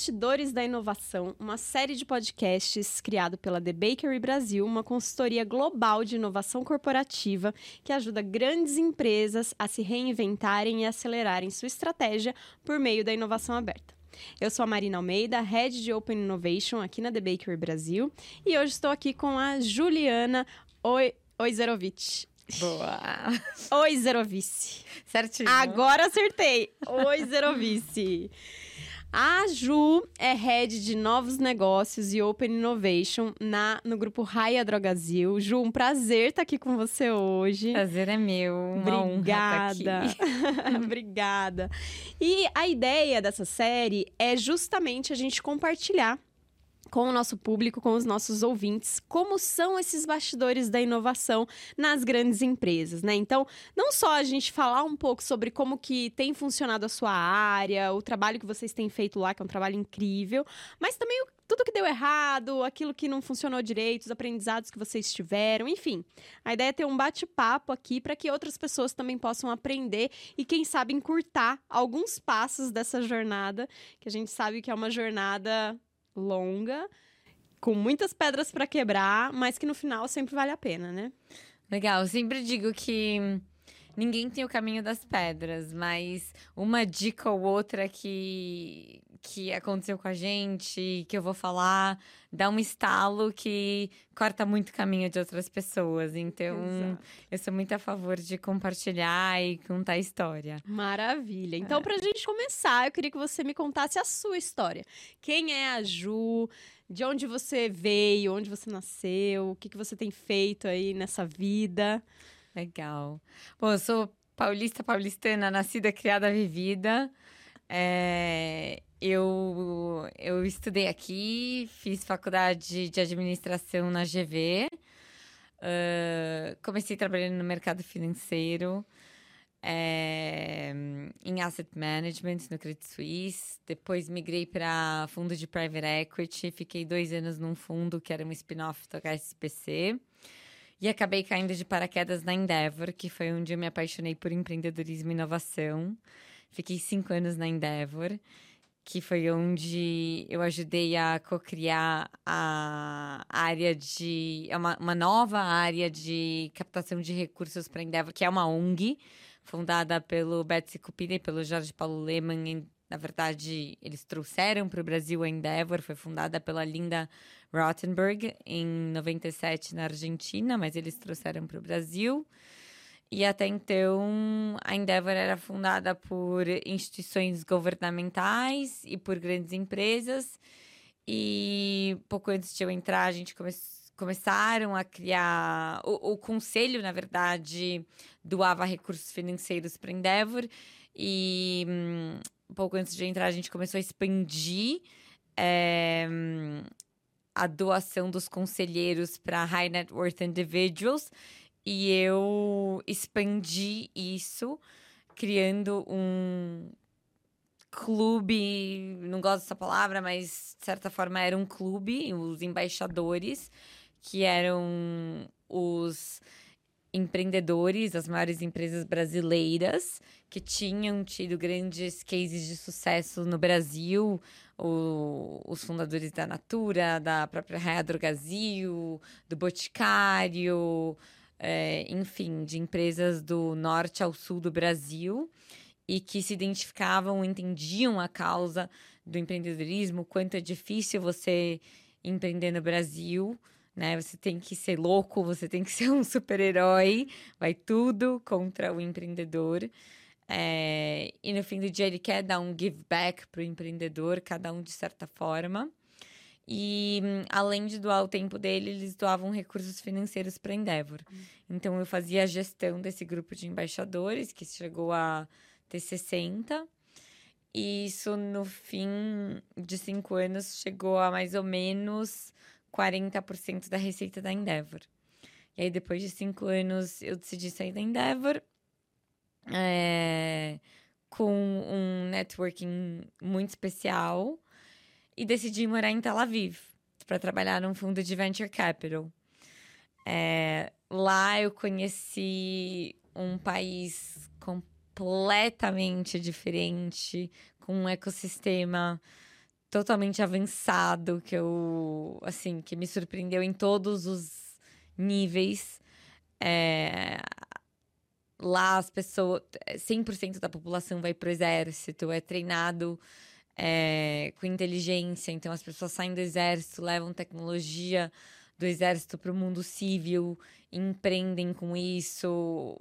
Bastidores da Inovação, uma série de podcasts criado pela The Bakery Brasil, uma consultoria global de inovação corporativa que ajuda grandes empresas a se reinventarem e acelerarem sua estratégia por meio da inovação aberta. Eu sou a Marina Almeida, Head de Open Innovation aqui na The Bakery Brasil, e hoje estou aqui com a Juliana Oi Oizerovic. Boa. Oi, Zerovice. Certinho. Agora acertei. Oi, Zerovice. A Ju é head de novos negócios e Open Innovation na, no grupo Raia Drogazil. Ju, um prazer estar aqui com você hoje. Prazer é meu. Uma Obrigada. Obrigada. E a ideia dessa série é justamente a gente compartilhar com o nosso público, com os nossos ouvintes, como são esses bastidores da inovação nas grandes empresas, né? Então, não só a gente falar um pouco sobre como que tem funcionado a sua área, o trabalho que vocês têm feito lá, que é um trabalho incrível, mas também tudo que deu errado, aquilo que não funcionou direito, os aprendizados que vocês tiveram, enfim. A ideia é ter um bate-papo aqui para que outras pessoas também possam aprender e, quem sabe, encurtar alguns passos dessa jornada, que a gente sabe que é uma jornada longa, com muitas pedras para quebrar, mas que no final sempre vale a pena, né? Legal, eu sempre digo que ninguém tem o caminho das pedras, mas uma dica ou outra que, que aconteceu com a gente, que eu vou falar, dá um estalo que corta muito caminho de outras pessoas. Então, Exato. eu sou muito a favor de compartilhar e contar a história. Maravilha. Então, é. pra gente começar, eu queria que você me contasse a sua história. Quem é a Ju? De onde você veio? Onde você nasceu? O que, que você tem feito aí nessa vida? Legal. Bom, eu sou paulista, paulistana, nascida, criada, vivida. É, eu, eu estudei aqui, fiz faculdade de administração na GV. Uh, comecei trabalhando no mercado financeiro, é, em asset management no Credit Suisse. Depois migrei para fundo de private equity. Fiquei dois anos num fundo que era um spin-off do HSBC. E acabei caindo de paraquedas na Endeavor, que foi onde eu me apaixonei por empreendedorismo e inovação. Fiquei cinco anos na Endeavor, que foi onde eu ajudei a co-criar a área de. É uma, uma nova área de captação de recursos para a Endeavor, que é uma ONG, fundada pelo Betsy Cupina e pelo Jorge Paulo Lehmann em na verdade, eles trouxeram para o Brasil a Endeavor, foi fundada pela Linda Rottenberg em 97 na Argentina, mas eles trouxeram para o Brasil. E até então, a Endeavor era fundada por instituições governamentais e por grandes empresas. E pouco antes de eu entrar, a gente começou começaram a criar. O, o, conselho, na verdade, doava recursos financeiros para Endeavor e hum, pouco antes de entrar, a gente começou a expandir é, a doação dos conselheiros para high net worth individuals. E eu expandi isso, criando um clube, não gosto dessa palavra, mas de certa forma era um clube, os embaixadores, que eram os empreendedores, as maiores empresas brasileiras que tinham tido grandes cases de sucesso no Brasil, o, os fundadores da Natura, da própria Raia Drogazil, do Boticário, é, enfim, de empresas do norte ao sul do Brasil e que se identificavam, entendiam a causa do empreendedorismo, quanto é difícil você empreender no Brasil né? Você tem que ser louco, você tem que ser um super-herói, vai tudo contra o empreendedor. É, e no fim do dia ele quer dar um give back para o empreendedor, cada um de certa forma. E além de doar o tempo dele, eles doavam recursos financeiros para Endeavor. Uhum. Então eu fazia a gestão desse grupo de embaixadores, que chegou a ter 60. E isso, no fim de cinco anos, chegou a mais ou menos 40% da receita da Endeavor. E aí, depois de cinco anos, eu decidi sair da Endeavor é, com um networking muito especial e decidi morar em Tel Aviv para trabalhar num fundo de venture capital. É, lá eu conheci um país completamente diferente, com um ecossistema totalmente avançado, que eu, assim, que me surpreendeu em todos os níveis. É, lá as pessoas, 100% da população vai pro exército, é treinado é, com inteligência, então as pessoas saem do exército, levam tecnologia do exército para o mundo civil, empreendem com isso,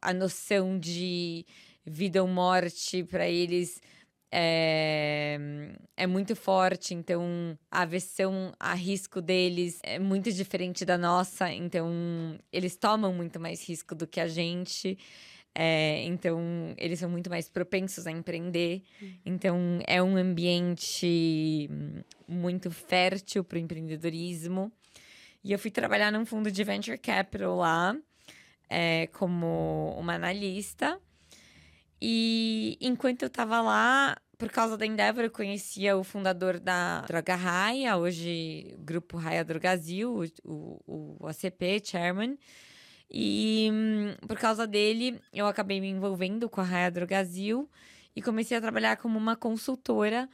a noção de vida ou morte para eles é, é muito forte, então a aversão a risco deles é muito diferente da nossa, então eles tomam muito mais risco do que a gente. É, então, eles são muito mais propensos a empreender. Uhum. Então, é um ambiente muito fértil para o empreendedorismo. E eu fui trabalhar num fundo de venture capital lá, é, como uma analista. E enquanto eu estava lá, por causa da Endeavor, eu conhecia o fundador da Droga Raia, hoje Grupo Raia Drogazil, o, o, o ACP, chairman. E hum, por causa dele, eu acabei me envolvendo com a Raia Drogazil e comecei a trabalhar como uma consultora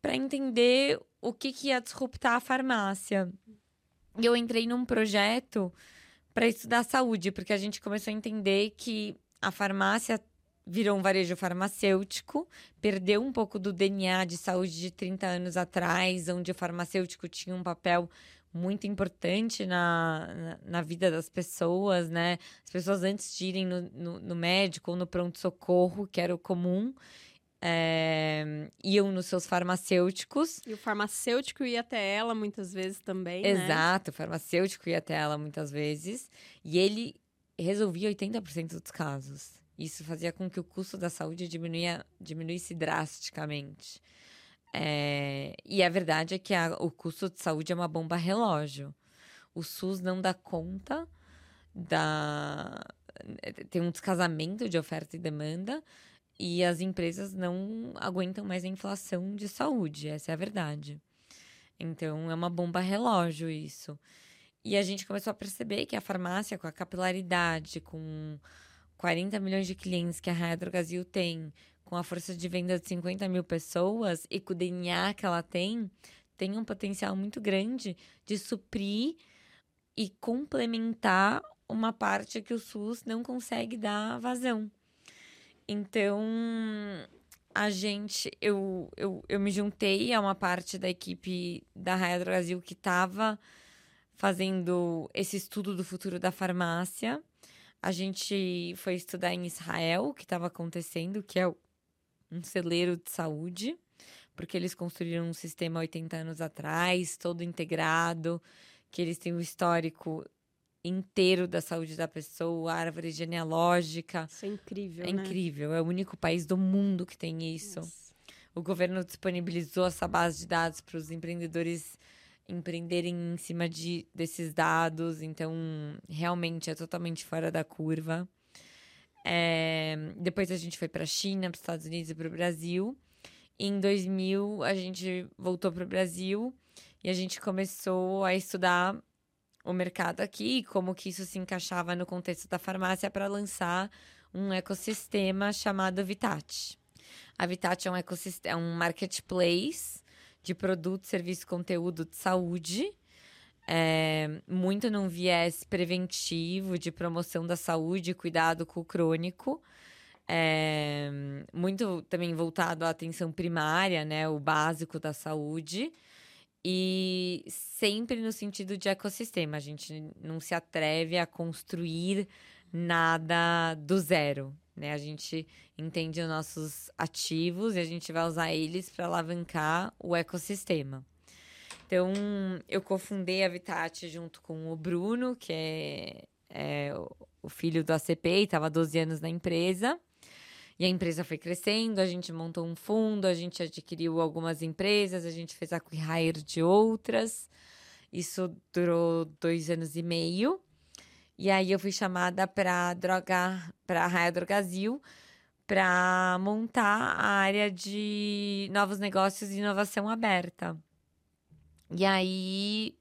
para entender o que, que ia disruptar a farmácia. E eu entrei num projeto para estudar saúde, porque a gente começou a entender que a farmácia virou um varejo farmacêutico, perdeu um pouco do DNA de saúde de 30 anos atrás, onde o farmacêutico tinha um papel muito importante na, na, na, vida das pessoas, né? As pessoas antes de irem no, no, no médico ou no pronto-socorro, que era o comum, é, iam nos seus farmacêuticos. E o farmacêutico ia até ela muitas vezes também. Né? Exato, né? o farmacêutico ia até ela muitas vezes. E ele resolvia 80% dos casos. Isso fazia com que o custo da saúde diminuía, diminuísse drasticamente. É, e a verdade é que a, o custo de saúde é uma bomba relógio. O SUS não dá conta da. Tem um descasamento de oferta e demanda e as empresas não aguentam mais a inflação de saúde, essa é a verdade. Então é uma bomba relógio isso. E a gente começou a perceber que a farmácia, com a capilaridade, com 40 milhões de clientes que a Raia Drogazil tem, com a força de venda de 50 mil pessoas e com o DNA que ela tem, tem um potencial muito grande de suprir e complementar uma parte que o SUS não consegue dar vazão. Então, a gente, eu, eu, eu me juntei a uma parte da equipe da Raia Brasil que estava fazendo esse estudo do futuro da farmácia. A gente foi estudar em Israel o que estava acontecendo, que é um celeiro de saúde, porque eles construíram um sistema 80 anos atrás, todo integrado, que eles têm um histórico inteiro da saúde da pessoa, árvore genealógica. Isso é incrível, É né? incrível, é o único país do mundo que tem isso. Nossa. O governo disponibilizou essa base de dados para os empreendedores empreenderem em cima de, desses dados, então realmente é totalmente fora da curva. É, depois a gente foi para a China, para os Estados Unidos e para o Brasil. Em 2000 a gente voltou para o Brasil e a gente começou a estudar o mercado aqui, como que isso se encaixava no contexto da farmácia para lançar um ecossistema chamado Vitat. A Vitat é um ecossistema, é um marketplace de produtos, serviços, conteúdo de saúde, é, muito num viés preventivo de promoção da saúde, cuidado com o crônico. É, muito também voltado à atenção primária, né, o básico da saúde. E sempre no sentido de ecossistema. A gente não se atreve a construir nada do zero. Né? A gente entende os nossos ativos e a gente vai usar eles para alavancar o ecossistema. Então, eu cofundei a Habitat junto com o Bruno, que é, é o filho do ACP, estava 12 anos na empresa. E a empresa foi crescendo, a gente montou um fundo, a gente adquiriu algumas empresas, a gente fez a hire de outras. Isso durou dois anos e meio. E aí eu fui chamada para droga, para Raia Drogazil, para montar a área de novos negócios e inovação aberta. E aí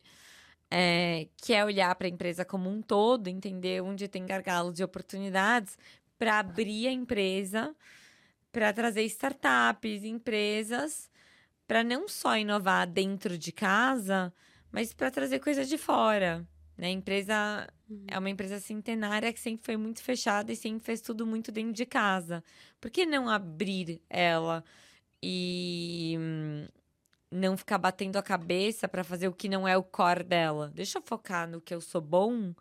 é, que é olhar para a empresa como um todo, entender onde tem gargalos e oportunidades para abrir a empresa, para trazer startups, empresas, para não só inovar dentro de casa, mas para trazer coisas de fora. Né? Empresa uhum. é uma empresa centenária que sempre foi muito fechada e sempre fez tudo muito dentro de casa. Por que não abrir ela e hum, não ficar batendo a cabeça para fazer o que não é o core dela? Deixa eu focar no que eu sou bom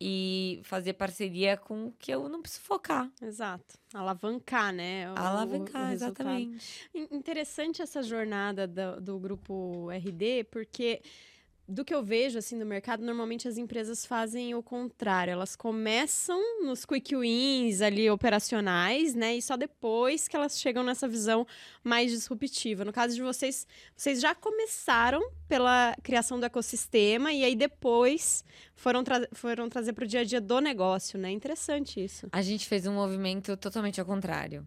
e fazer parceria com o que eu não preciso focar. Exato. Alavancar, né? O, Alavancar, o exatamente. Interessante essa jornada do, do grupo RD, porque do que eu vejo assim no mercado, normalmente as empresas fazem o contrário. Elas começam nos quick wins ali operacionais, né? E só depois que elas chegam nessa visão mais disruptiva. No caso de vocês, vocês já começaram pela criação do ecossistema e aí depois foram, tra foram trazer para o dia a dia do negócio, né? Interessante isso. A gente fez um movimento totalmente ao contrário.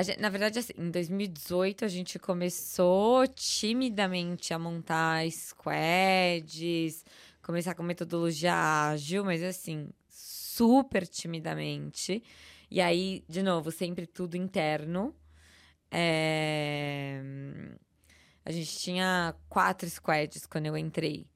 Gente, na verdade, assim, em 2018 a gente começou timidamente a montar squads, começar com metodologia ágil, mas assim, super timidamente. E aí, de novo, sempre tudo interno. É... A gente tinha quatro squads quando eu entrei.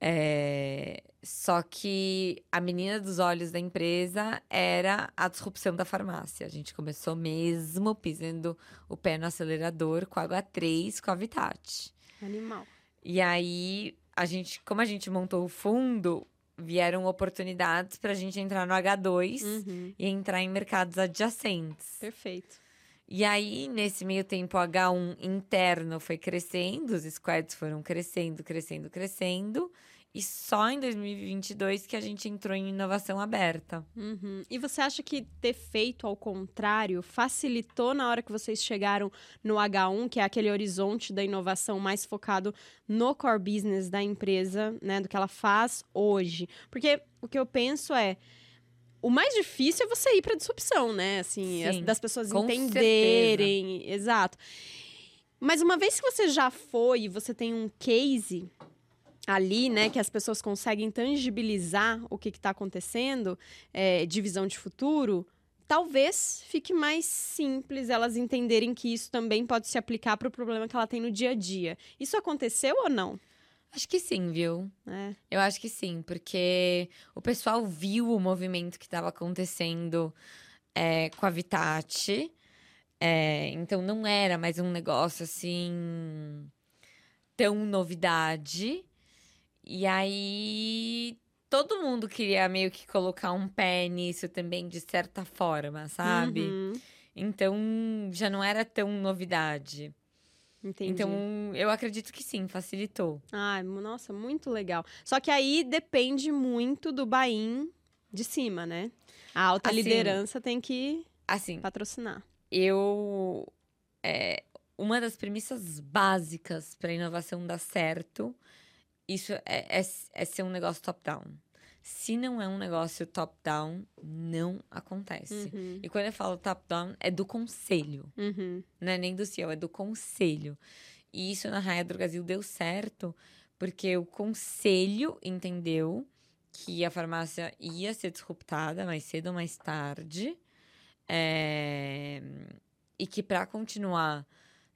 É... Só que a menina dos olhos da empresa era a disrupção da farmácia. A gente começou mesmo pisando o pé no acelerador com a H3, com a Vitat. Animal. E aí, a gente, como a gente montou o fundo, vieram oportunidades para a gente entrar no H2 uhum. e entrar em mercados adjacentes. Perfeito. E aí, nesse meio tempo, o H1 interno foi crescendo, os squads foram crescendo, crescendo, crescendo. E só em 2022 que a gente entrou em inovação aberta. Uhum. E você acha que ter feito ao contrário facilitou na hora que vocês chegaram no H1, que é aquele horizonte da inovação mais focado no core business da empresa, né, do que ela faz hoje? Porque o que eu penso é o mais difícil é você ir para disrupção, né? Assim, as, das pessoas entenderem, certeza. exato. Mas uma vez que você já foi e você tem um case ali, né, que as pessoas conseguem tangibilizar o que está acontecendo, é, de visão de futuro, talvez fique mais simples elas entenderem que isso também pode se aplicar para o problema que ela tem no dia a dia. Isso aconteceu ou não? Acho que sim, viu? É. Eu acho que sim, porque o pessoal viu o movimento que estava acontecendo é, com a Vitati. É, então não era mais um negócio assim tão novidade. E aí todo mundo queria meio que colocar um pé nisso também, de certa forma, sabe? Uhum. Então já não era tão novidade. Entendi. Então, eu acredito que sim, facilitou. Ah, nossa, muito legal. Só que aí depende muito do Bain de cima, né? A alta assim, liderança tem que assim, patrocinar. Eu. É, uma das premissas básicas para a inovação dar certo isso é, é, é ser um negócio top-down. Se não é um negócio top-down, não acontece. Uhum. E quando eu falo top-down, é do conselho. Uhum. Não é nem do CEO, é do conselho. E isso na Raia do Brasil deu certo, porque o conselho entendeu que a farmácia ia ser disruptada mais cedo ou mais tarde. É... E que para continuar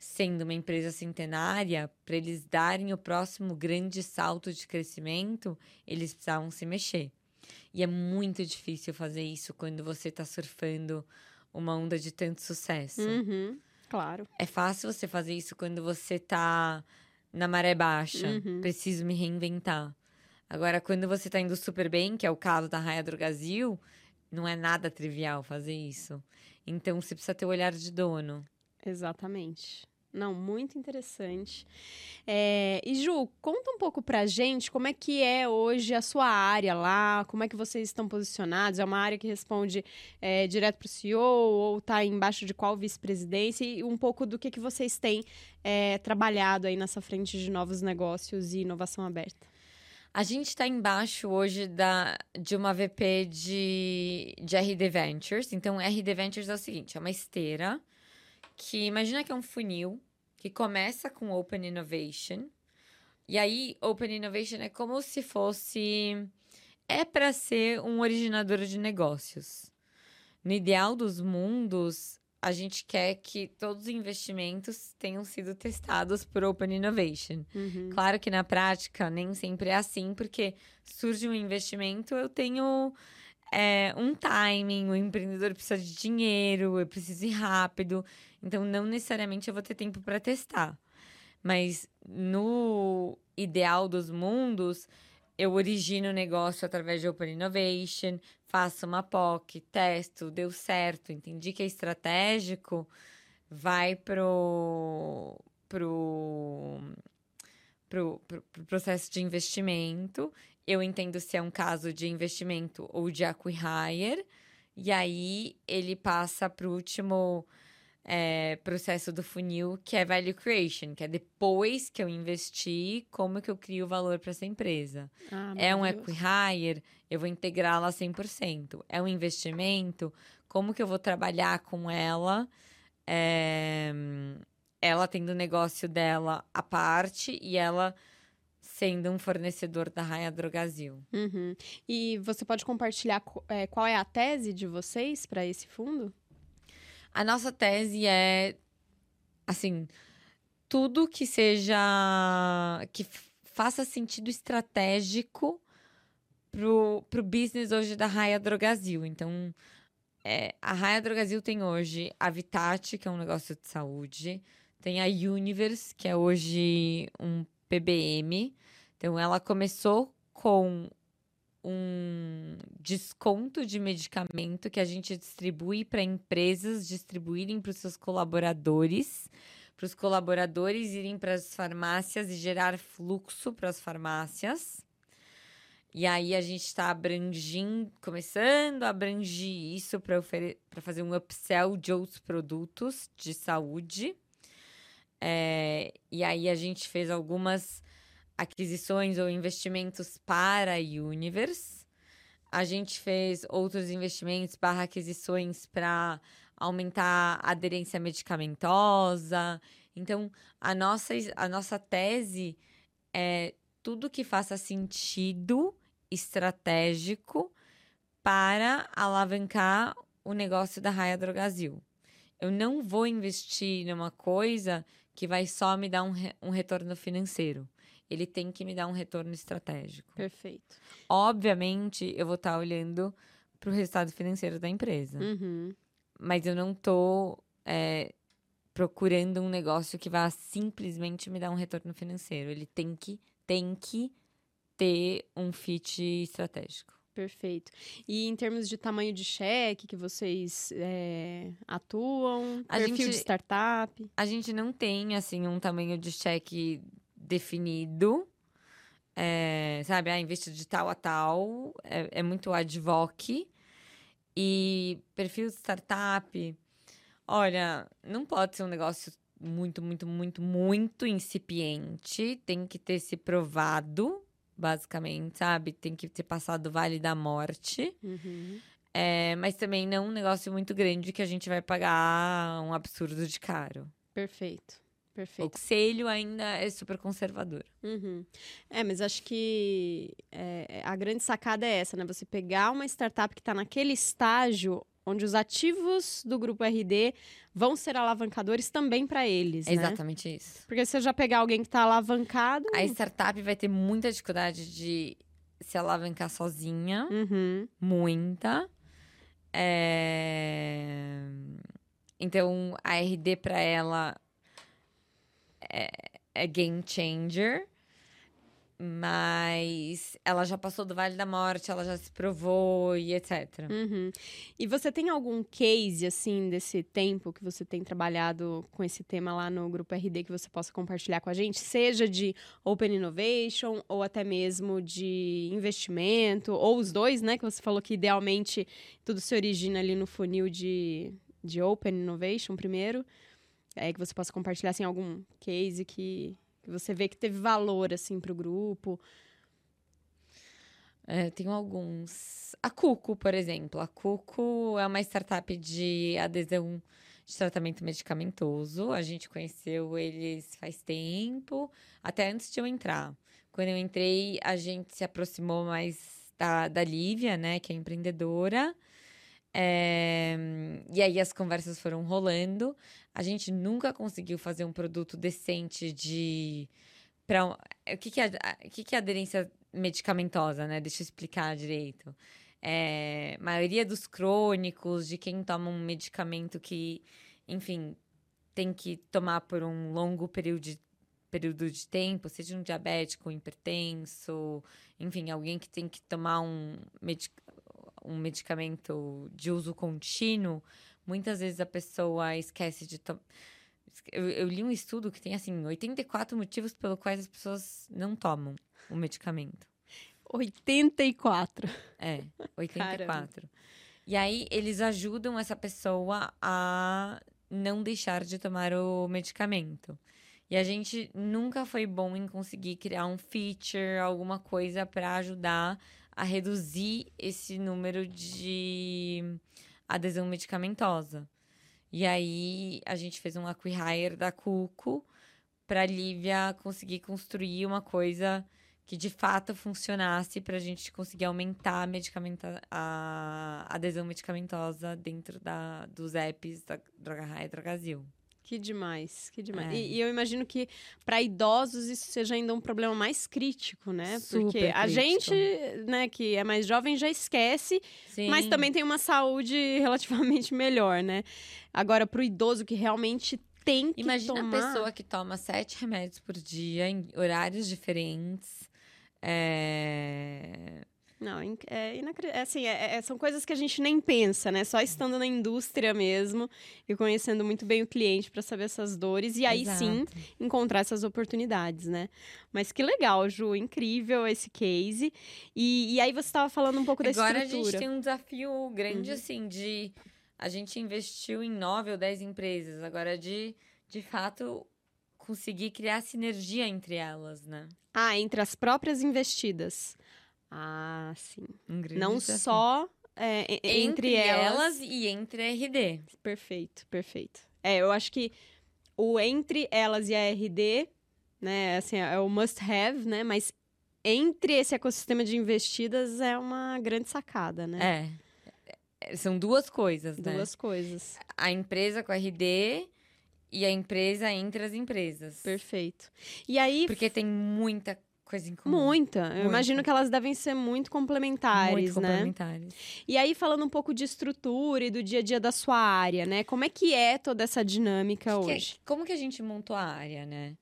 sendo uma empresa centenária, para eles darem o próximo grande salto de crescimento, eles precisavam se mexer. E é muito difícil fazer isso quando você está surfando uma onda de tanto sucesso. Uhum, claro. É fácil você fazer isso quando você está na maré baixa. Uhum. Preciso me reinventar. Agora, quando você está indo super bem, que é o caso da Raia do Brasil, não é nada trivial fazer isso. Então, você precisa ter o olhar de dono. Exatamente. Não, muito interessante. É, e Ju, conta um pouco pra gente como é que é hoje a sua área lá, como é que vocês estão posicionados? É uma área que responde é, direto pro CEO ou está embaixo de qual vice-presidência? E um pouco do que, que vocês têm é, trabalhado aí nessa frente de novos negócios e inovação aberta. A gente está embaixo hoje da, de uma VP de, de RD Ventures. Então, RD Ventures é o seguinte: é uma esteira que imagina que é um funil que começa com Open Innovation. E aí, Open Innovation é como se fosse. É para ser um originador de negócios. No ideal dos mundos, a gente quer que todos os investimentos tenham sido testados por Open Innovation. Uhum. Claro que na prática nem sempre é assim, porque surge um investimento, eu tenho é, um timing, o empreendedor precisa de dinheiro, eu preciso ir rápido, então não necessariamente eu vou ter tempo para testar. Mas no ideal dos mundos, eu origino o negócio através de Open Innovation, faço uma POC, testo, deu certo, entendi que é estratégico, vai pro, pro, pro, pro, pro processo de investimento. Eu entendo se é um caso de investimento ou de acquire, e aí ele passa para o último é, processo do funil, que é value creation, que é depois que eu investi, como que eu crio valor para essa empresa. Ah, É um acquihire, eu vou integrá-la 100%. É um investimento, como que eu vou trabalhar com ela? É, ela tendo o negócio dela à parte e ela sendo um fornecedor da Raia Drogasil. Uhum. E você pode compartilhar co- é, qual é a tese de vocês para esse fundo? A nossa tese é, assim, tudo que seja. que faça sentido estratégico pro, pro business hoje da Raia Drogasil. Então, é, a Raia Drogasil tem hoje a Vitat, que é um negócio de saúde, tem a Universe, que é hoje um PBM. Então, ela começou com um desconto de medicamento que a gente distribui para empresas distribuírem para os seus colaboradores, para os colaboradores irem para as farmácias e gerar fluxo para as farmácias. E aí a gente está abrangindo, começando a abrangir isso para fazer um upsell de outros produtos de saúde. É, e aí a gente fez algumas aquisições ou investimentos para a Universe. A gente fez outros investimentos barra aquisições para aumentar a aderência medicamentosa. Então, a nossa, a nossa tese é tudo que faça sentido estratégico para alavancar o negócio da Raia Drogasil. Eu não vou investir numa coisa que vai só me dar um, re um retorno financeiro ele tem que me dar um retorno estratégico. Perfeito. Obviamente, eu vou estar olhando para o resultado financeiro da empresa. Uhum. Mas eu não estou é, procurando um negócio que vá simplesmente me dar um retorno financeiro. Ele tem que, tem que ter um fit estratégico. Perfeito. E em termos de tamanho de cheque que vocês é, atuam, A perfil gente- de startup? A gente não tem, assim, um tamanho de cheque definido. É, sabe, ah, investir de tal a tal. É, é muito ad hoc. E perfil de startup, olha, não pode ser um negócio muito, muito, muito, muito incipiente. Tem que ter se provado, basicamente, sabe? Tem que ter passado o vale da morte. Uhum. É, mas também não um negócio muito grande que a gente vai pagar um absurdo de caro. Perfeito. O Perfeito. conselho ainda é super conservador. Uhum. É, mas acho que é, a grande sacada é essa, né? Você pegar uma startup que está naquele estágio onde os ativos do grupo RD vão ser alavancadores também para eles, É né? exatamente isso. Porque se você já pegar alguém que está alavancado, A startup vai ter muita dificuldade de se alavancar sozinha. uhum, Muita. É, Então, a RD para ela é, é game changer. Mas ela já passou do Vale da Morte, ela já se provou e etc. uhum. E você tem algum case, assim, desse tempo que você tem trabalhado com esse tema lá no grupo RD que você possa compartilhar com a gente? Seja de Open Innovation ou até mesmo de investimento, ou os dois, né? Que você falou que idealmente tudo se origina ali no funil de, de Open Innovation primeiro. É que você possa compartilhar, assim, algum case que, que você vê que teve valor, assim, pro grupo. É, tenho alguns. A Cuco, por exemplo. A Cuco é uma startup de adesão de tratamento medicamentoso. A gente conheceu eles faz tempo, até antes de eu entrar. Quando eu entrei, a gente se aproximou mais da, da Lívia, né, que é empreendedora. É, e aí as conversas foram rolando. A gente nunca conseguiu fazer um produto decente de. Pra, o que, que, é, o que, que é aderência medicamentosa, né? Deixa eu explicar direito. É, maioria dos crônicos, de quem toma um medicamento que, enfim, tem que tomar por um longo período de, período de tempo, seja um diabético, um hipertenso, enfim, alguém que tem que tomar um, um medicamento de uso contínuo, muitas vezes a pessoa esquece de tomar. Eu, eu, li um estudo que tem, assim, 84 motivos pelos quais as pessoas não tomam o medicamento. 84. É, 84. Caramba. E aí, eles ajudam essa pessoa a não deixar de tomar o medicamento. E a gente nunca foi bom em conseguir criar um feature, alguma coisa para ajudar a reduzir esse número de adesão medicamentosa. E aí a gente fez um acquihire da Cuco para a Lívia conseguir construir uma coisa que de fato funcionasse para a gente conseguir aumentar a, medicamenta a adesão medicamentosa dentro da, dos apps da Droga Raia e Drogazil. Que demais, que demais. É. E, e, eu imagino que para idosos isso seja ainda um problema mais crítico, né? Super Porque crítico. a gente, né, que é mais jovem já esquece, Sim. mas também tem uma saúde relativamente melhor, né? Agora, para o idoso que realmente tem que Imagina tomar... a pessoa que toma sete remédios por dia em horários diferentes. É... Não, é, é assim, é, é, são coisas que a gente nem pensa, né? Só estando na indústria mesmo e conhecendo muito bem o cliente para saber essas dores e aí Exato. sim encontrar essas oportunidades, né? Mas que legal, Ju, incrível esse case. E, e aí você estava falando um pouco da Agora estrutura. Agora a gente tem um desafio grande, uhum. assim, de a gente investiu em nove ou dez empresas, agora de, de fato conseguir criar sinergia entre elas, né? Ah, entre as próprias investidas. Ah, sim. Um Não desafio. só é, entre, entre elas... elas... e entre a RD. Perfeito, perfeito. É, eu acho que o entre elas e a RD, né, assim, é o must have, né? Mas entre esse ecossistema de investidas é uma grande sacada, né? É. é são duas coisas, duas né? Duas coisas. A empresa com a RD e a empresa entre as empresas. Perfeito. E aí. Porque tem muita coisa em comum. Muita. Eu imagino que elas devem ser muito complementares, muito né? complementares. E aí, falando um pouco de estrutura e do dia a dia da sua área, né? Como é que é toda essa dinâmica que hoje? Que é, como que a gente montou a área, né?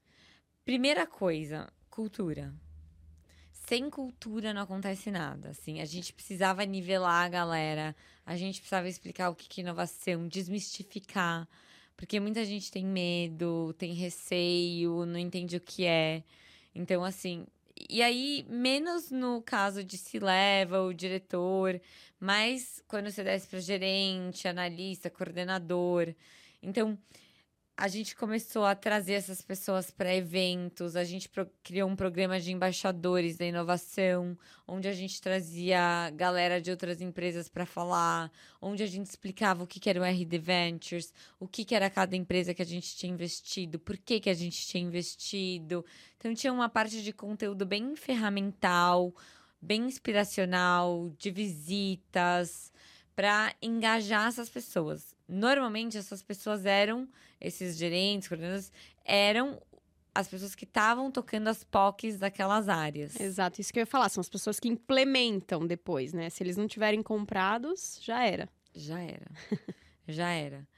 Primeira coisa, cultura. Sem cultura não acontece nada, assim. A gente precisava nivelar a galera, a gente precisava explicar o que é inovação, desmistificar. Porque muita gente tem medo, tem receio, não entende o que é. Então, assim, e aí, menos no caso de se leva o diretor, mas quando você desce para gerente, analista, coordenador. Então, a gente começou a trazer essas pessoas para eventos, a gente criou um programa de embaixadores da inovação, onde a gente trazia galera de outras empresas para falar, onde a gente explicava o que, que era o RD Ventures, o que, que era cada empresa que a gente tinha investido, por que, que a gente tinha investido. Então, tinha uma parte de conteúdo bem ferramental, bem inspiracional, de visitas, para engajar essas pessoas. Normalmente, essas pessoas eram esses gerentes, coordenadores, eram as pessoas que estavam tocando as POCs daquelas áreas. Exato, isso que eu ia falar, são as pessoas que implementam depois, né? Se eles não tiverem comprados, já era. Já era. já era.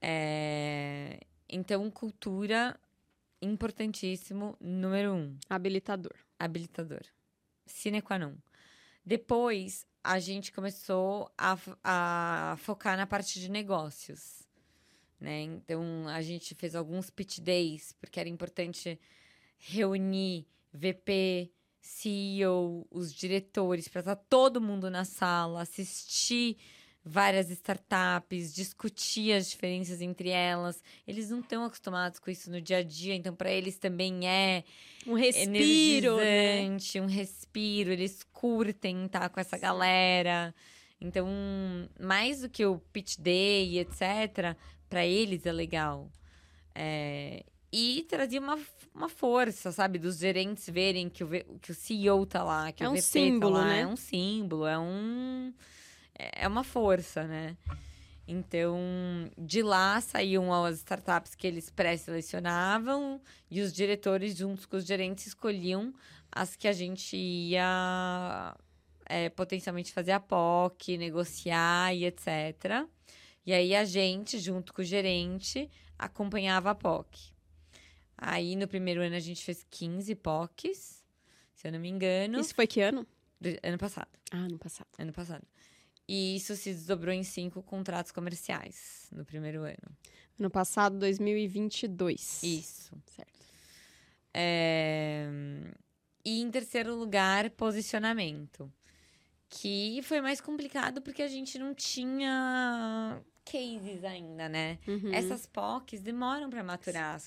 É... Então, cultura, importantíssimo, número um. Habilitador. Habilitador. Sine qua non. Depois, a gente começou a, a focar na parte de negócios né? Então a gente fez alguns pitch days, porque era importante reunir VP, CEO, os diretores, para estar todo mundo na sala, assistir várias startups, discutir as diferenças entre elas. Eles não estão acostumados com isso no dia a dia, então para eles também é um respiro, né? um respiro. Eles curtem estar com essa galera. Então, mais do que o pitch day, etc., para eles é legal. É, e trazia uma, uma força, sabe? Dos gerentes verem que o, que o CEO tá lá, que é o um VP símbolo, tá lá. Né? É um símbolo, é um. É uma força, né? Então, de lá saíam as startups que eles pré-selecionavam e os diretores, juntos com os gerentes, escolhiam as que a gente ia é, potencialmente fazer a POC, negociar e etc. E aí a gente, junto com o gerente, acompanhava a POC. Aí no primeiro ano a gente fez 15 POCs, se eu não me engano. Isso foi que ano? Ano passado. Ah, ano passado. Ano passado. E isso se desdobrou em cinco contratos comerciais no primeiro ano. Ano passado, 2022. Isso. Certo. É... E em terceiro lugar, posicionamento. Que foi mais complicado porque a gente não tinha cases ainda, né? Uhum. Essas POCs demoram para maturar.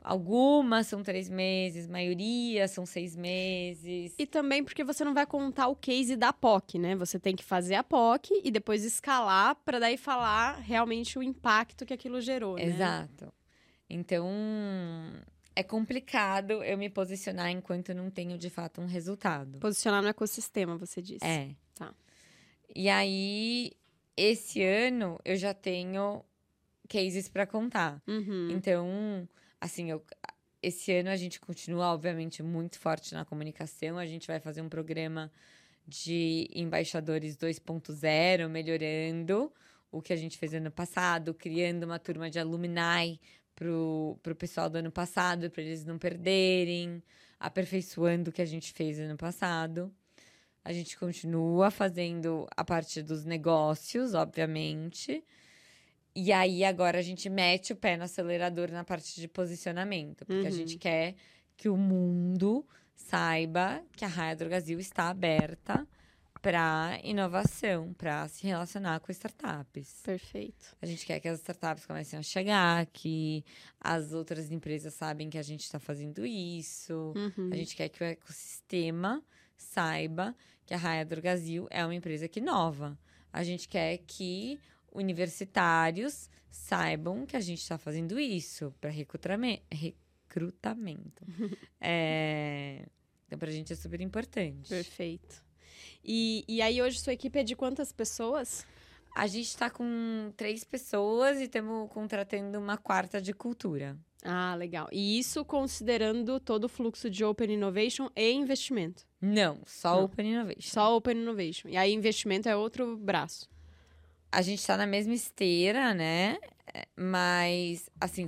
Algumas são três meses, maioria são seis meses. E também porque você não vai contar o case da POC, né? Você tem que fazer a POC e depois escalar para daí falar realmente o impacto que aquilo gerou, né? Exato. Então, é complicado eu me posicionar enquanto não tenho de fato um resultado. Posicionar no ecossistema, você disse. É. Tá. E aí, esse ano eu já tenho cases para contar. Uhum. Então, assim, eu, esse ano a gente continua, obviamente, muito forte na comunicação. A gente vai fazer um programa de embaixadores 2.0, melhorando o que a gente fez ano passado, criando uma turma de alumni pro, pro pessoal do ano passado, para eles não perderem, aperfeiçoando o que a gente fez ano passado. A gente continua fazendo a parte dos negócios, obviamente. E aí agora a gente mete o pé no acelerador na parte de posicionamento, porque Uhum. a gente quer que o mundo saiba que a Raia Drogazil está aberta para inovação, para se relacionar com startups. Perfeito. A gente quer que as startups comecem a chegar, que as outras empresas sabem que a gente está fazendo isso. Uhum. A gente quer que o ecossistema saiba que a Raia Drogazil é uma empresa que inova. A gente quer que universitários saibam que a gente está fazendo isso para recrutamento. é... Então, para a gente é super importante. Perfeito. E, e aí, hoje, sua equipe é de quantas pessoas? A gente está com três pessoas e estamos contratando uma quarta de cultura. Ah, legal. E isso considerando todo o fluxo de Open Innovation e investimento. Não, só Não. Open Innovation. Só Open Innovation. E aí, investimento é outro braço. A gente tá na mesma esteira, né? É, Mas, assim,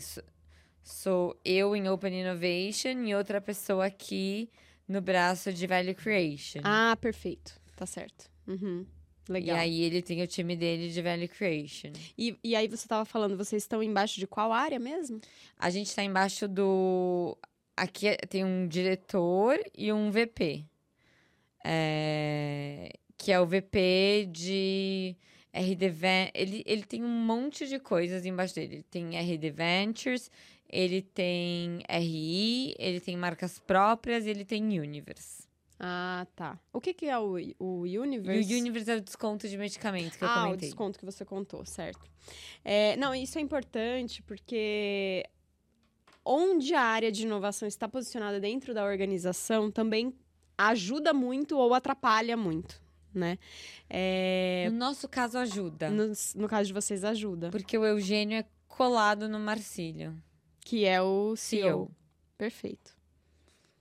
sou, eu em Open Innovation e outra pessoa aqui no braço de Value Creation. Ah, perfeito. Tá certo. Uhum. e Legal. aí ele tem o time dele de Value Creation. E, e aí, você estava falando, vocês estão embaixo de qual área mesmo? A gente tá embaixo do. Aqui é- tem um diretor e um VP. É, Que é o VP de RD ele, ele tem um monte de coisas embaixo dele. Ele tem RD Ventures, ele tem RI, ele tem marcas próprias e ele tem Universe. Ah, tá. O que, que é o, o Universe? o Universe é o desconto de medicamento que eu ah, o comentei. desconto que você contou, certo. É, não, isso é importante porque onde a área de inovação está posicionada dentro da organização também ajuda muito ou atrapalha muito, né? É, No nosso caso, ajuda. no, no caso de vocês, ajuda. Porque o Eugênio é colado no Marcílio. Que é o CEO. CEO. Perfeito.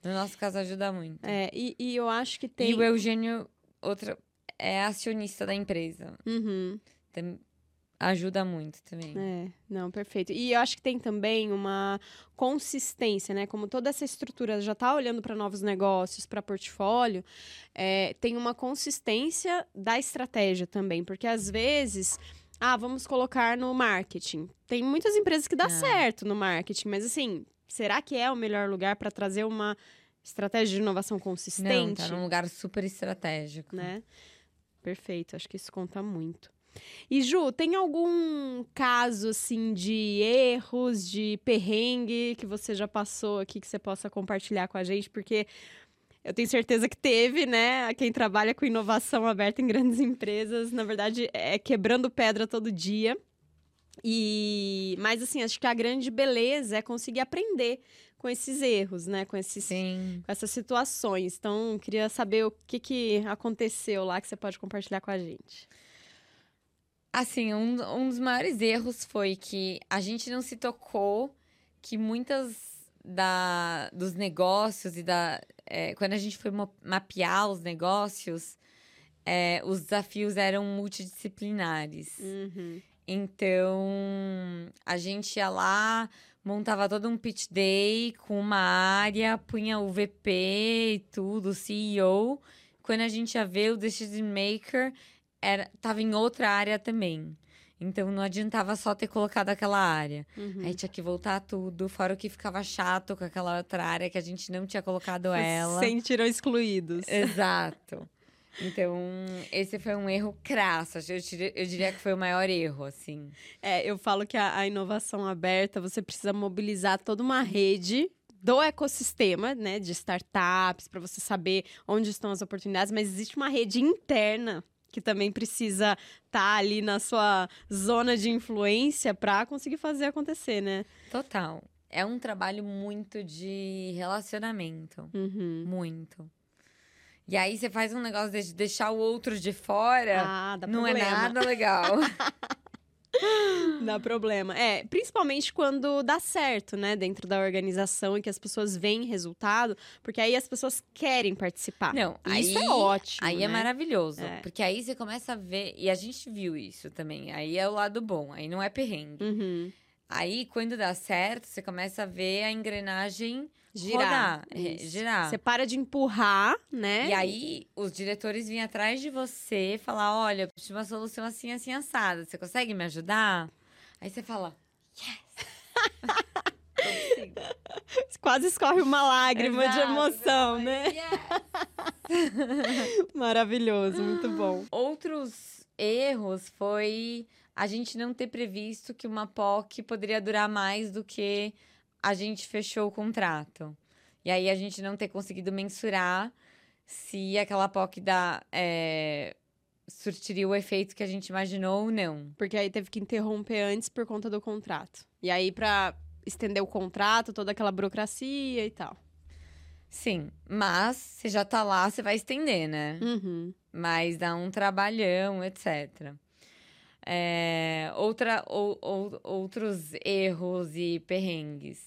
No nosso caso, ajuda muito. É, e, e eu acho que tem... E o Eugênio, outra, é acionista da empresa. Uhum. Tam- ajuda muito também. É, não, perfeito. E eu acho que tem também uma consistência, né? Como toda essa estrutura já está olhando para novos negócios, para portfólio, é, tem uma consistência da estratégia também, porque às vezes. Ah, vamos colocar no marketing. Tem muitas empresas que dá Ah. certo no marketing, mas assim, será que é o melhor lugar para trazer uma estratégia de inovação Não, consistente? tá num lugar super estratégico. né? Perfeito, acho que isso conta muito. E Ju, tem algum caso assim de erros, de perrengue que você já passou aqui que você possa compartilhar com a gente? Porque eu tenho certeza que teve, né? Quem trabalha com inovação aberta em grandes empresas, na verdade, é quebrando pedra todo dia. E, mas assim, acho que a grande beleza é conseguir aprender com esses erros, né? Com, esses, Sim. com essas situações. Então, queria saber o que, que aconteceu lá que você pode compartilhar com a gente. Assim, um, um dos maiores erros foi que a gente não se tocou que muitas da, dos negócios e da. É, quando a gente foi mapear os negócios, é, os desafios eram multidisciplinares. Uhum. Então, a gente ia lá, montava todo um pitch day com uma área, punha o VP e tudo, o CEO. Quando a gente ia ver, o decision maker era, tava em outra área também. Então não adiantava só ter colocado aquela área. Uhum. Aí tinha que voltar tudo, fora o que ficava chato com aquela outra área que a gente não tinha colocado ela. Sentiram excluídos. Exato. Então, esse foi um erro crasso. Eu diria, eu diria que foi o maior erro, assim. É, eu falo que a, a inovação aberta, você precisa mobilizar toda uma rede do ecossistema, né, de startups, para você saber onde estão as oportunidades, mas existe uma rede interna que também precisa estar tá ali na sua zona de influência para conseguir fazer acontecer, né? Total. É um trabalho muito de relacionamento. Uhum. Muito. E aí você faz um negócio de deixar o outro de fora. Ah, dá não problema. é nada legal. Dá problema. É, principalmente quando dá certo, né, dentro da organização e que as pessoas veem resultado, porque aí as pessoas querem participar. Não, isso aí, é ótimo. Aí né? é maravilhoso. É. Porque aí você começa a ver. E a gente viu isso também. Aí é o lado bom. Aí não é perrengue. Uhum. Aí, quando dá certo, você começa a ver a engrenagem Girar. rodar, girar. Você para de empurrar, né? E aí, os diretores vêm atrás de você e falar: olha, eu preciso de uma solução assim, assim, assada. Você consegue me ajudar? Aí você fala: yes! Quase escorre uma lágrima de Exato, emoção, você né? "Yes!" Maravilhoso, muito bom. Outros erros foi a gente não ter previsto que uma POC poderia durar mais do que a gente fechou o contrato. E aí a gente não ter conseguido mensurar se aquela POC da, é, surtiria o efeito que a gente imaginou ou não. Porque aí teve que interromper antes por conta do contrato. E aí, pra estender o contrato, toda aquela burocracia e tal. Sim, mas você já tá lá, você vai estender, né? Uhum. mas dá um trabalhão, etc. É, outra, ou, ou- outros erros e perrengues.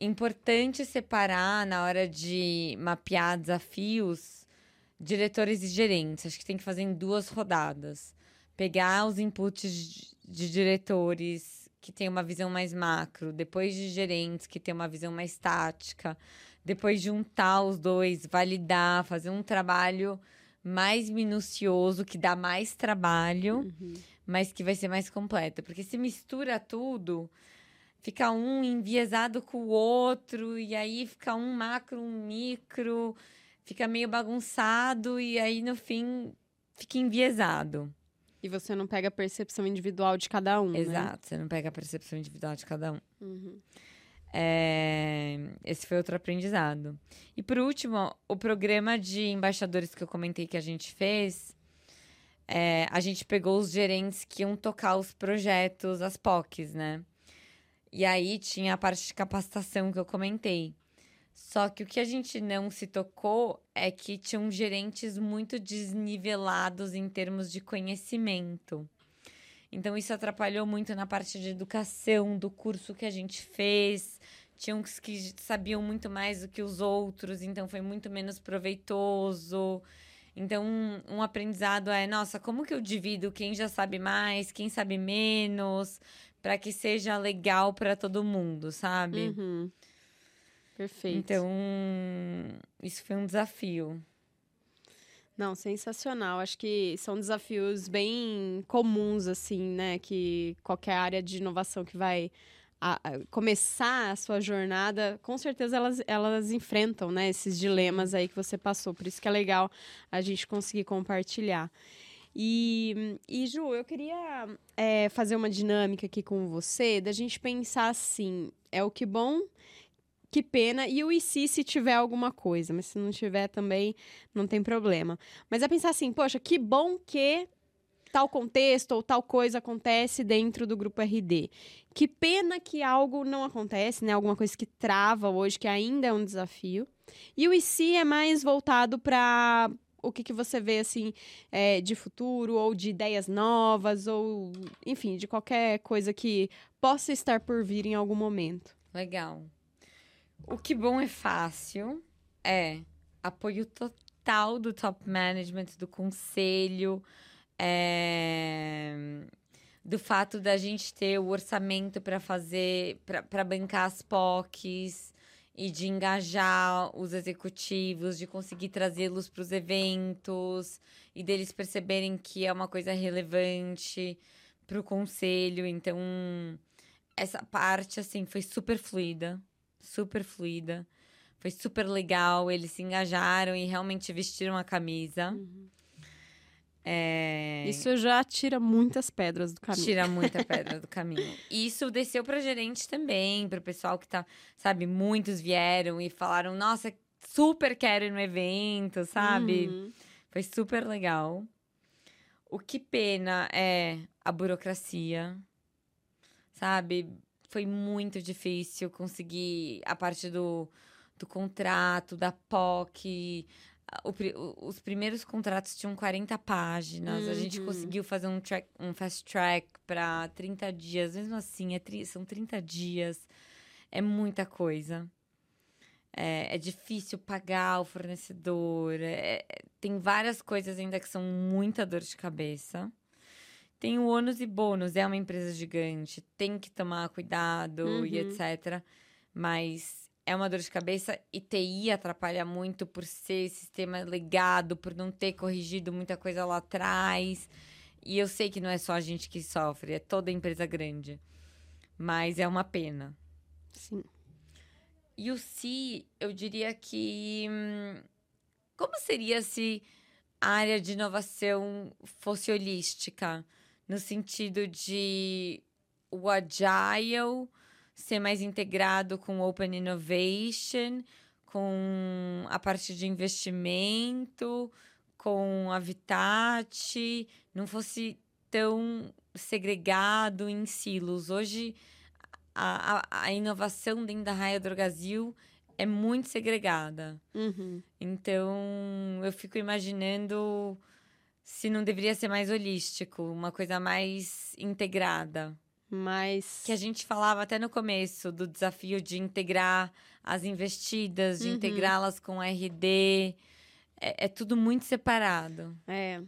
Importante separar na hora de mapear desafios diretores e gerentes. Acho que tem que fazer em duas rodadas. Pegar os inputs de- diretores que têm uma visão mais macro, depois de gerentes que têm uma visão mais tática, depois juntar os dois, validar, fazer um trabalho mais minucioso, que dá mais trabalho, Uhum. Mas que vai ser mais completo. Porque se mistura tudo, fica um enviesado com o outro, e aí fica um macro, um micro, fica meio bagunçado, e aí no fim fica enviesado. E você não pega a percepção individual de cada um, né? Exato, você não pega a percepção individual de cada um. Uhum. É, esse foi outro aprendizado. E por último, o programa de embaixadores que eu comentei que a gente fez, é, a gente pegou os gerentes que iam tocar os projetos, as POCs, né? E aí tinha a parte de capacitação que eu comentei. Só que o que a gente não se tocou é que tinham gerentes muito desnivelados em termos de conhecimento. Então, isso atrapalhou muito na parte de educação do curso que a gente fez. Tinha uns que sabiam muito mais do que os outros, então foi muito menos proveitoso. Então, um, um aprendizado é: nossa, como que eu divido quem já sabe mais, quem sabe menos, para que seja legal para todo mundo, sabe? Uhum. Perfeito. Então, isso foi um desafio. Não, sensacional. Acho que são desafios bem comuns, assim, né? Que qualquer área de inovação que vai a- a- começar a sua jornada, com certeza elas, elas enfrentam, né? Esses dilemas aí que você passou. Por isso que é legal a gente conseguir compartilhar. E, e Ju, eu queria é, fazer uma dinâmica aqui com você, da gente pensar assim, é o que bom, que pena, e o e se se tiver alguma coisa, mas se não tiver também, não tem problema. Mas é pensar assim, poxa, que bom que tal contexto ou tal coisa acontece dentro do grupo RD. Que pena que algo não acontece, né? Alguma coisa que trava hoje, que ainda é um desafio. E o IC é mais voltado para o que, que você vê assim é, de futuro ou de ideias novas ou enfim de qualquer coisa que possa estar por vir em algum momento. Legal. O que bom é fácil é apoio total do top management, do conselho, é, do fato da gente ter o orçamento para fazer, para bancar as POCs e de engajar os executivos, de conseguir trazê-los para os eventos e deles perceberem que é uma coisa relevante para o conselho. Então, essa parte, assim, foi super fluida, super fluida. Foi super legal, eles se engajaram e realmente vestiram a camisa. Uhum. É... Isso já tira muitas pedras do caminho. Tira muita pedra do caminho. Isso desceu pra gerente também, pro pessoal que tá, sabe, muitos vieram e falaram, nossa, super quero ir no evento, sabe? Uhum. Foi super legal. O que pena é a burocracia, sabe? Foi muito difícil conseguir a parte do, do contrato, da POC, o, os primeiros contratos tinham 40 páginas. Uhum. A gente uhum. conseguiu fazer um, track, um fast track para 30 dias. Mesmo assim, é são 30 dias. É muita coisa. É, é difícil pagar o fornecedor. É, é, tem várias coisas ainda que são muita dor de cabeça. Tem o ônus e bônus. É uma empresa gigante. Tem que tomar cuidado uhum. e etc. Mas é uma dor de cabeça e TI atrapalha muito por ser sistema legado, por não ter corrigido muita coisa lá atrás. E eu sei que não é só a gente que sofre, é toda empresa grande. Mas é uma pena. Sim. E o Si, eu diria que. Hum, como seria se a área de inovação fosse holística? No sentido de o agile ser mais integrado com Open Innovation, com a parte de investimento, com a Vitat, não fosse tão segregado em silos. Hoje, a, a, a inovação dentro da Raia Drogasil é muito segregada. Uhum. Então, eu fico imaginando se não deveria ser mais holístico, uma coisa mais integrada. Mas. Que a gente falava até no começo do desafio de integrar as investidas, de uhum. integrá-las com RD. É, é tudo muito separado. É.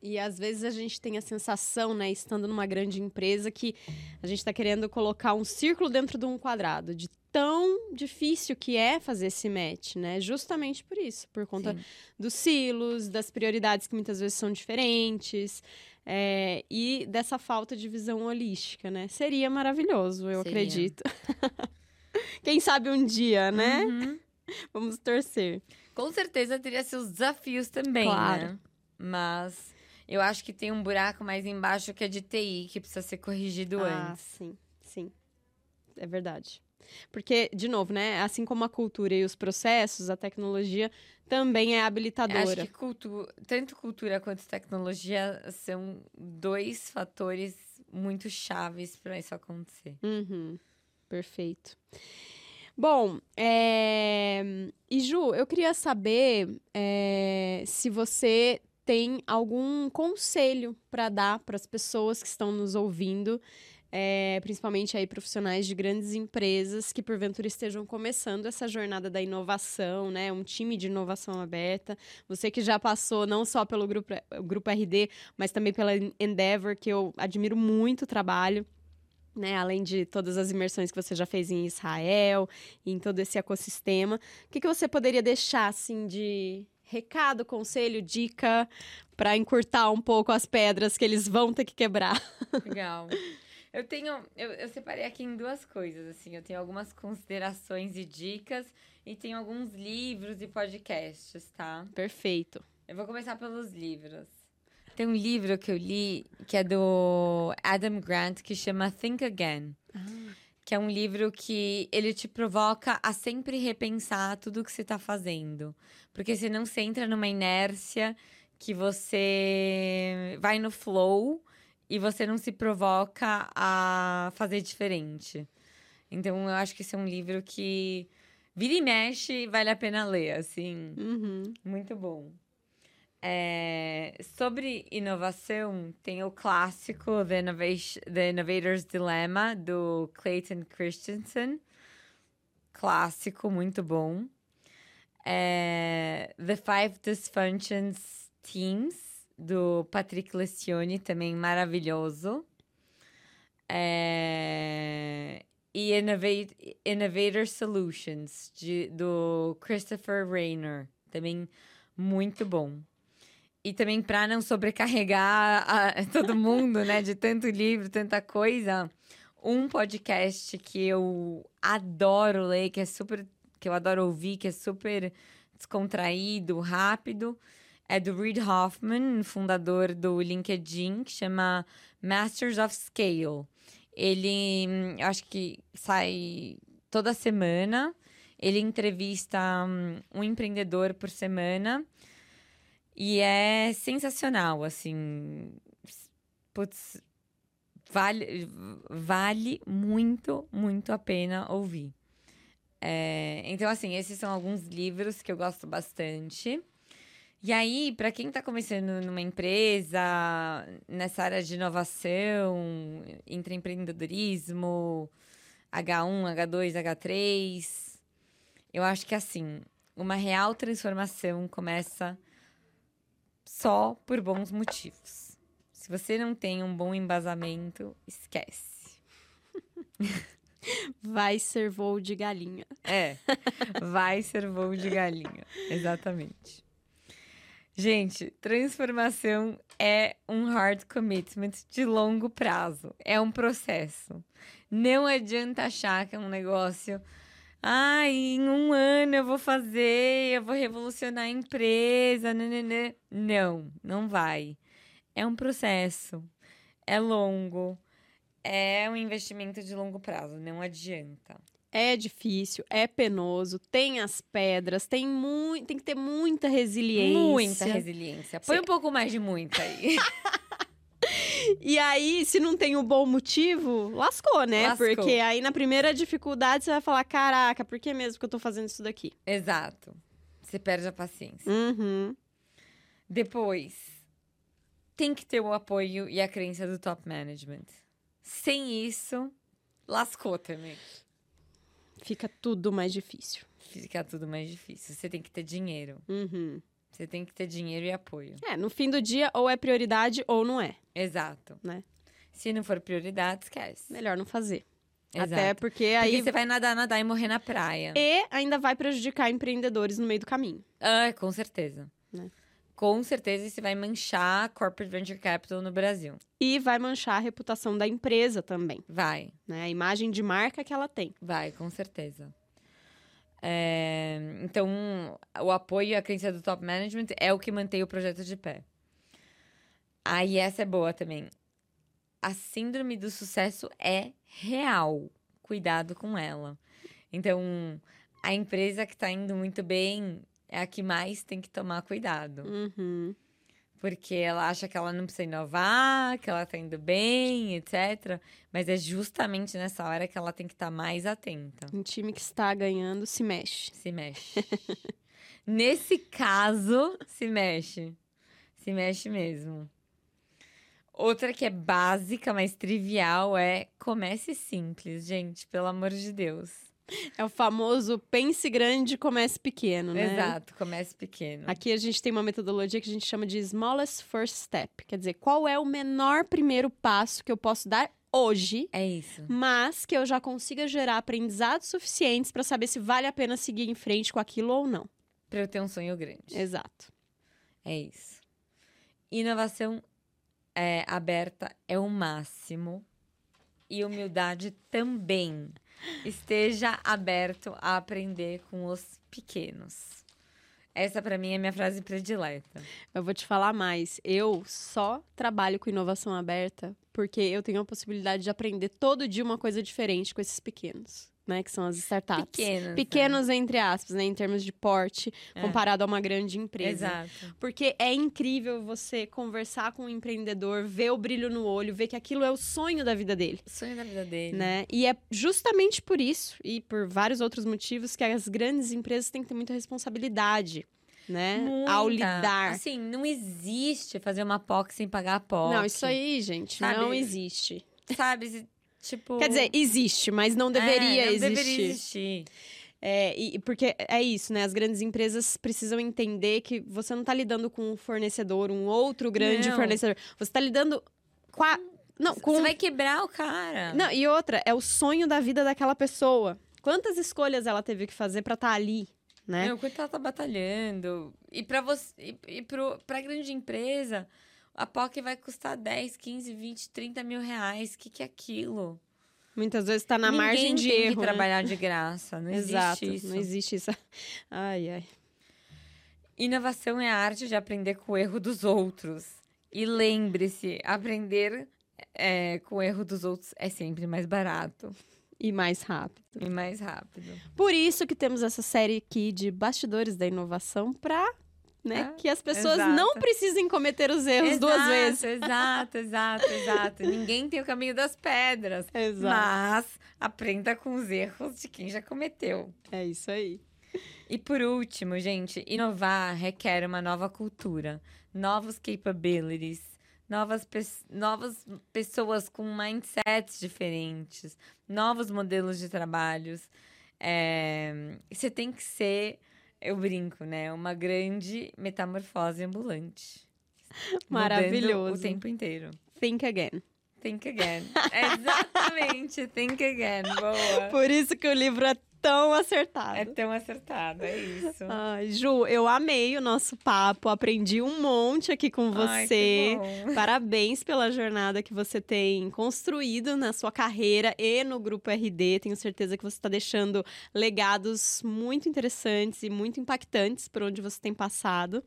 E às vezes a gente tem a sensação, né, estando numa grande empresa, que a gente está querendo colocar um círculo dentro de um quadrado, de tão difícil que é fazer esse match, né? Justamente por isso, por conta Sim. dos silos, das prioridades que muitas vezes são diferentes. É, e dessa falta de visão holística, né? Seria maravilhoso, eu Seria. acredito. Quem sabe um dia, né? Uhum. Vamos torcer. Com certeza teria seus desafios também, claro. né? Mas eu acho que tem um buraco mais embaixo que é de TI, que precisa ser corrigido ah, antes. Sim, sim. É verdade. Porque, de novo, né? Assim como a cultura e os processos, a tecnologia também é habilitadora. Acho que cultu tanto cultura quanto tecnologia são dois fatores muito chaves para isso acontecer. Uhum. Perfeito. Bom, é... e Ju, eu queria saber é... se você tem algum conselho para dar para as pessoas que estão nos ouvindo é, principalmente aí profissionais de grandes empresas que porventura estejam começando essa jornada da inovação, né? Um time de inovação aberta. Você que já passou não só pelo grupo, grupo RD, mas também pela Endeavor, que eu admiro muito o trabalho. Né, além de todas as imersões que você já fez em Israel, em todo esse ecossistema, o que, que você poderia deixar assim de recado, conselho, dica para encurtar um pouco as pedras que eles vão ter que quebrar? Legal. Eu tenho. Eu, eu separei aqui em duas coisas, assim. Eu tenho algumas considerações e dicas e tenho alguns livros e podcasts, tá? Perfeito. Eu vou começar pelos livros. Tem um livro que eu li que é do Adam Grant que chama Think Again. Ah. Que é um livro que ele te provoca a sempre repensar tudo que você está fazendo. Porque senão você entra numa inércia que você vai no flow e você não se provoca a fazer diferente. Então, eu acho que esse é um livro que vira e mexe vale a pena ler, assim. Uhum. Muito bom. É, sobre inovação, tem o clássico The, Innovation, The Innovator's Dilemma, do Clayton Christensen. Clássico, muito bom. É, The Five Dysfunctions Teams, do Patrick Lencioni, também maravilhoso. É, e Innovate, Innovator Solutions, de, do Christopher Rayner, também muito bom. E também para não sobrecarregar a, todo mundo, né, de tanto livro, tanta coisa, um podcast que eu adoro ler, que é super que eu adoro ouvir, que é super descontraído, rápido, é do Reid Hoffman, fundador do LinkedIn, que chama Masters of Scale. Ele, eu acho que sai toda semana. Ele entrevista um empreendedor por semana. E é sensacional, assim. Putz, vale, vale muito, muito a pena ouvir. É, então, assim, esses são alguns livros que eu gosto bastante. E aí, para quem está começando numa empresa, nessa área de inovação, entre empreendedorismo, H1, H2, H3, eu acho que assim, uma real transformação começa só por bons motivos. Se você não tem um bom embasamento, esquece. Vai ser voo de galinha. É, vai ser voo de galinha. Exatamente. Gente, transformação é um hard commitment de longo prazo. É um processo. Não adianta achar que é um negócio. Ah, em um ano eu vou fazer, eu vou revolucionar a empresa. Nananã. Não, não vai. É um processo. É longo é um investimento de longo prazo, não adianta. É difícil, é penoso, tem as pedras, tem, mu tem que ter muita resiliência. Muita resiliência. Põe Cê... um pouco mais de muita aí. e aí, se não tem um bom motivo, lascou, né? Lascou. Porque aí na primeira dificuldade você vai falar: caraca, por que mesmo que eu tô fazendo isso daqui? Exato. Você perde a paciência. Uhum. Depois, tem que ter o apoio e a crença do top management. Sem isso, lascou também. Fica tudo mais difícil. Fica tudo mais difícil. Você tem que ter dinheiro. Uhum. Você tem que ter dinheiro e apoio. É, no fim do dia, ou é prioridade ou não é. Exato. Né? Se não for prioridade, esquece. Melhor não fazer. Exato. Até porque aí. Porque você vai nadar, nadar e morrer na praia. E ainda vai prejudicar empreendedores no meio do caminho. Ah, com certeza. Né? Com certeza isso vai manchar a corporate venture capital no Brasil. E vai manchar a reputação da empresa também. Vai. Né? A imagem de marca que ela tem. Vai, com certeza. É, então, o apoio e a crença do top management é o que mantém o projeto de pé. Aí, essa é boa também. A síndrome do sucesso é real. Cuidado com ela. Então, a empresa que está indo muito bem é a que mais tem que tomar cuidado. Uhum. Porque ela acha que ela não precisa inovar, que ela tá indo bem, etc. Mas é justamente nessa hora que ela tem que estar tá mais atenta. Um time que está ganhando se mexe. Se mexe. Nesse caso, se mexe. Se mexe mesmo. Outra que é básica, mas trivial é comece simples, gente, pelo amor de Deus. É o famoso pense grande, comece pequeno, né? Exato, comece pequeno. Aqui a gente tem uma metodologia que a gente chama de smallest first step. Quer dizer, qual é o menor primeiro passo que eu posso dar hoje? É isso. Mas que eu já consiga gerar aprendizados suficientes para saber se vale a pena seguir em frente com aquilo ou não. Para eu ter um sonho grande. Exato. É isso. Inovação é, aberta é o máximo. E humildade também esteja aberto a aprender com os pequenos. Essa para mim é minha frase predileta. Eu vou te falar mais. Eu só trabalho com inovação aberta porque eu tenho a possibilidade de aprender todo dia uma coisa diferente com esses pequenos. Né? Que são as startups. Pequenos. Pequenos, entre aspas, né? Em termos de porte, É. comparado a uma grande empresa. Exato. Porque é incrível você conversar com um empreendedor, ver o brilho no olho, ver que aquilo é o sonho da vida dele. O sonho da vida dele. Né? E é justamente por isso, e por vários outros motivos, que as grandes empresas têm que ter muita responsabilidade, né? Ao Muita. lidar. Assim, não existe fazer uma POC sem pagar a POC. Não, isso aí, gente, Sabe? não existe. Sabe? Tipo. Quer dizer, existe, mas não deveria é, não existir. Deveria existir. É, e, porque é isso, né? As grandes empresas precisam entender que você não está lidando com um fornecedor, um outro grande Não. fornecedor. Você está lidando com a. Não, com. Você vai quebrar o cara. Não, e outra, é o sonho da vida daquela pessoa. Quantas escolhas ela teve que fazer para estar ali, né? Meu, quanto ela tá batalhando. E pra você. E, e pro, pra grande empresa, a POC vai custar 10, 15, 20, 30 mil reais. O que, que é aquilo? Muitas vezes está na Ninguém margem de tem erro. que né? trabalhar de graça. Não Exato, existe isso. não existe isso. Ai, ai. Inovação é a arte de aprender com o erro dos outros. E lembre-se, aprender é, com o erro dos outros é sempre mais barato E mais rápido. e mais rápido. Por isso que temos essa série aqui de bastidores da inovação para né, É, que as pessoas exato. não precisem cometer os erros duas Exato, vezes. Exato, exato, exato. Ninguém tem o caminho das pedras. Exato. Mas aprenda com os erros de quem já cometeu. É isso aí. E por último, gente, inovar requer uma nova cultura, novos capabilities, novas, pes- novas pessoas com mindsets diferentes, novos modelos de trabalhos. É, Você tem que ser, eu brinco, né? Uma grande metamorfose ambulante. Maravilhoso. O tempo inteiro. Think again. Think again. Exatamente, think again. Boa. Por isso que o livro é tão acertado. É tão acertado, é isso. Ai, Ju, eu amei o nosso papo, aprendi um monte aqui com Ai, você. que bom. Parabéns pela jornada que você tem construído na sua carreira e no Grupo RD. Tenho certeza que você está deixando legados muito interessantes e muito impactantes por onde você tem passado.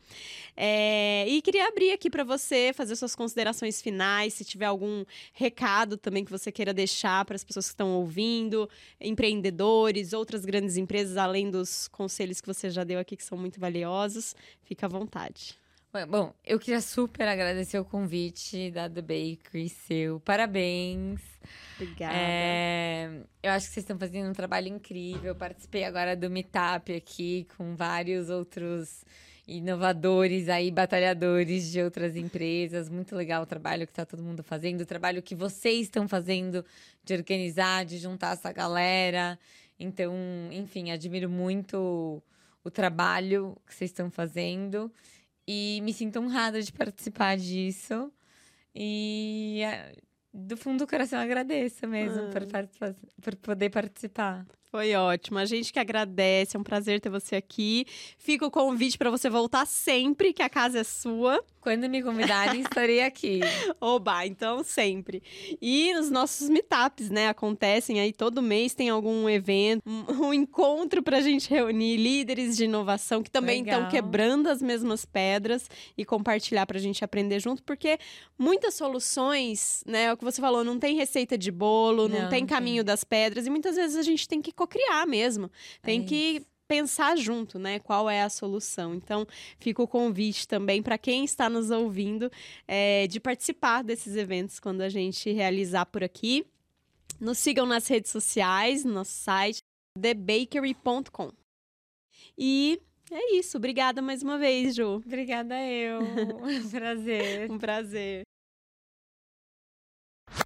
É, E queria abrir aqui para você fazer suas considerações finais, se tiver algum recado também que você queira deixar para as pessoas que estão ouvindo, empreendedores, outras grandes empresas, além dos conselhos que você já deu aqui, que são muito valiosos. Fica à vontade. Bom, eu queria super agradecer o convite da The Bakery, seu. Parabéns. Obrigada. É, eu acho que vocês estão fazendo um trabalho incrível. Participei agora do Meetup aqui com vários outros inovadores aí, batalhadores de outras empresas. Muito legal o trabalho que está todo mundo fazendo, o trabalho que vocês estão fazendo de organizar, de juntar essa galera. Então, enfim, admiro muito o trabalho que vocês estão fazendo e me sinto honrada de participar disso. E é, do fundo do coração agradeço mesmo por, Ah. participa- por poder participar. Foi ótimo. A gente que agradece. É um prazer ter você aqui. Fica o convite para você voltar sempre, que a casa é sua. Quando me convidarem, estarei aqui. Oba, então sempre. E os nossos meetups, né? Acontecem aí todo mês, tem algum evento, um, encontro pra gente reunir líderes de inovação que também estão quebrando as mesmas pedras e compartilhar pra gente aprender junto, porque muitas soluções, né? É o que você falou, não tem receita de bolo, não, Não, tem caminho das pedras, e muitas vezes a gente tem que cocriar mesmo. Tem É que pensar junto, né? Qual é a solução. Então, fica o convite também para quem está nos ouvindo é, de participar desses eventos quando a gente realizar por aqui. Nos sigam nas redes sociais, no nosso site, thebakery.com. E é isso. Obrigada mais uma vez, Ju. Obrigada eu. Prazer. Um prazer.